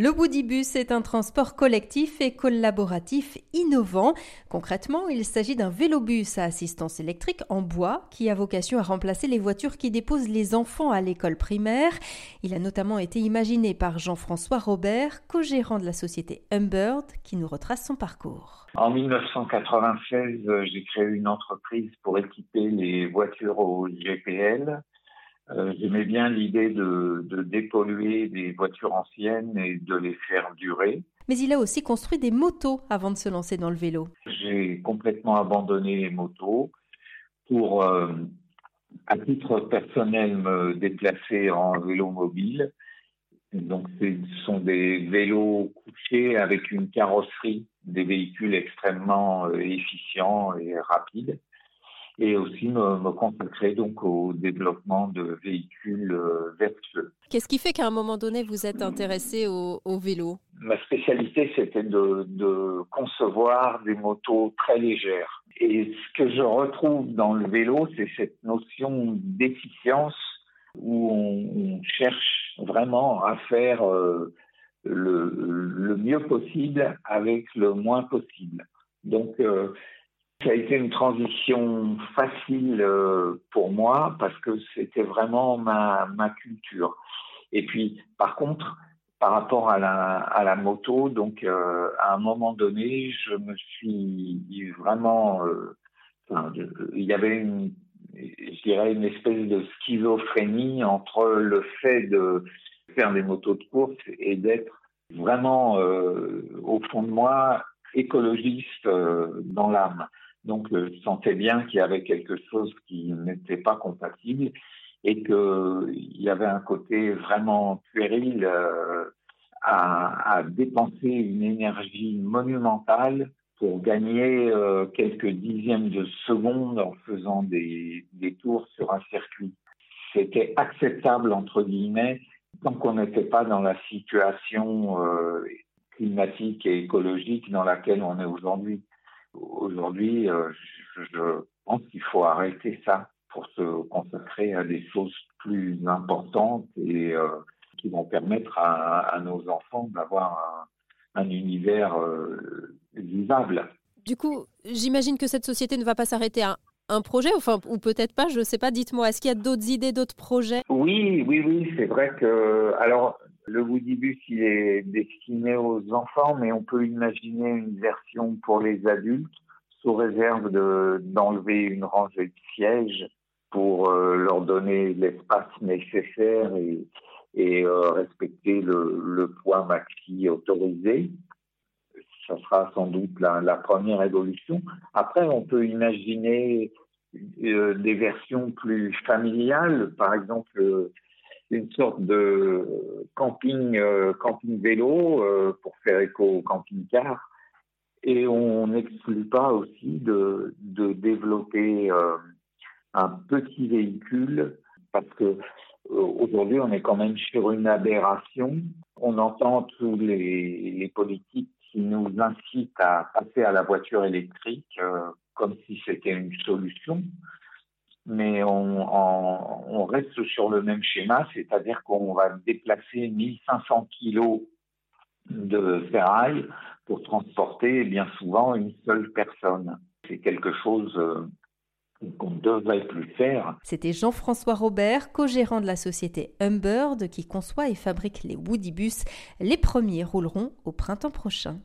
Le Woodybus est un transport collectif et collaboratif innovant. Concrètement, il s'agit d'un vélobus à assistance électrique en bois qui a vocation à remplacer les voitures qui déposent les enfants à l'école primaire. Il a notamment été imaginé par Jean-François Robert, co-gérant de la société Humbird, qui nous retrace son parcours. En 1996, j'ai créé une entreprise pour équiper les voitures au GPL euh, j'aimais bien l'idée de, de, dépolluer des voitures anciennes et de les faire durer. Mais il a aussi construit des motos avant de se lancer dans le vélo. J'ai complètement abandonné les motos pour, euh, à titre personnel, me déplacer en vélo mobile. Donc, ce sont des vélos couchés avec une carrosserie, des véhicules extrêmement euh, efficients et rapides et aussi me, consacrer donc au développement de véhicules euh, vertueux. Qu'est-ce qui fait qu'à un moment donné vous êtes intéressé au, vélo? Ma spécialité c'était de, de, concevoir des motos très légères. Et ce que je retrouve dans le vélo, c'est cette notion d'efficience où on, cherche vraiment à faire euh, le, le, mieux possible avec le moins possible. Donc euh, ça a été une transition facile euh, pour moi parce que c'était vraiment ma, culture. Et puis, par contre, par rapport à la, moto, donc euh, à un moment donné, je me suis vraiment, euh, il y avait une, je dirais une espèce de schizophrénie entre le fait de faire des motos de course et d'être vraiment au fond de moi écologiste dans l'âme. Donc, euh, je sentais bien qu'il y avait quelque chose qui n'était pas compatible et qu'il y avait un côté vraiment puéril euh, à, dépenser une énergie monumentale pour gagner euh, quelques dixièmes de seconde en faisant des, tours sur un circuit. C'était acceptable, entre guillemets, tant qu'on n'était pas dans la situation climatique et écologique dans laquelle on est aujourd'hui. Aujourd'hui, euh, je pense qu'il faut arrêter ça pour se consacrer à des choses plus importantes et euh, qui vont permettre à, nos enfants d'avoir un, univers euh, vivable. Du coup, j'imagine que cette société ne va pas s'arrêter à un projet, enfin, ou peut-être pas, je ne sais pas, dites-moi, est-ce qu'il y a d'autres idées, d'autres projets? Oui, oui, oui, c'est vrai que, alors, le Woodybus, il est destiné aux enfants, mais on peut imaginer une version pour les adultes, sous réserve d'enlever une rangée de sièges pour euh, leur donner l'espace nécessaire et, euh, respecter le, poids maxi autorisé. Ça sera sans doute la, la première évolution. Après, on peut imaginer euh, des versions plus familiales, par exemple une sorte de camping, euh, camping vélo euh, pour faire écho au camping-car. Et on n'exclut pas aussi de, de développer euh, un petit véhicule parce que aujourd'hui on est quand même sur une aberration. On entend tous les, les politiques qui nous incitent à passer à la voiture électrique comme si c'était une solution mais on, reste sur le même schéma, c'est-à-dire qu'on va déplacer 1500 kilos de ferraille pour transporter bien souvent une seule personne. C'est quelque chose euh, qu'on ne devrait plus faire. C'était Jean-François Robert, co-gérant de la société Humbird qui conçoit et fabrique les Woodybus. Les premiers rouleront au printemps prochain.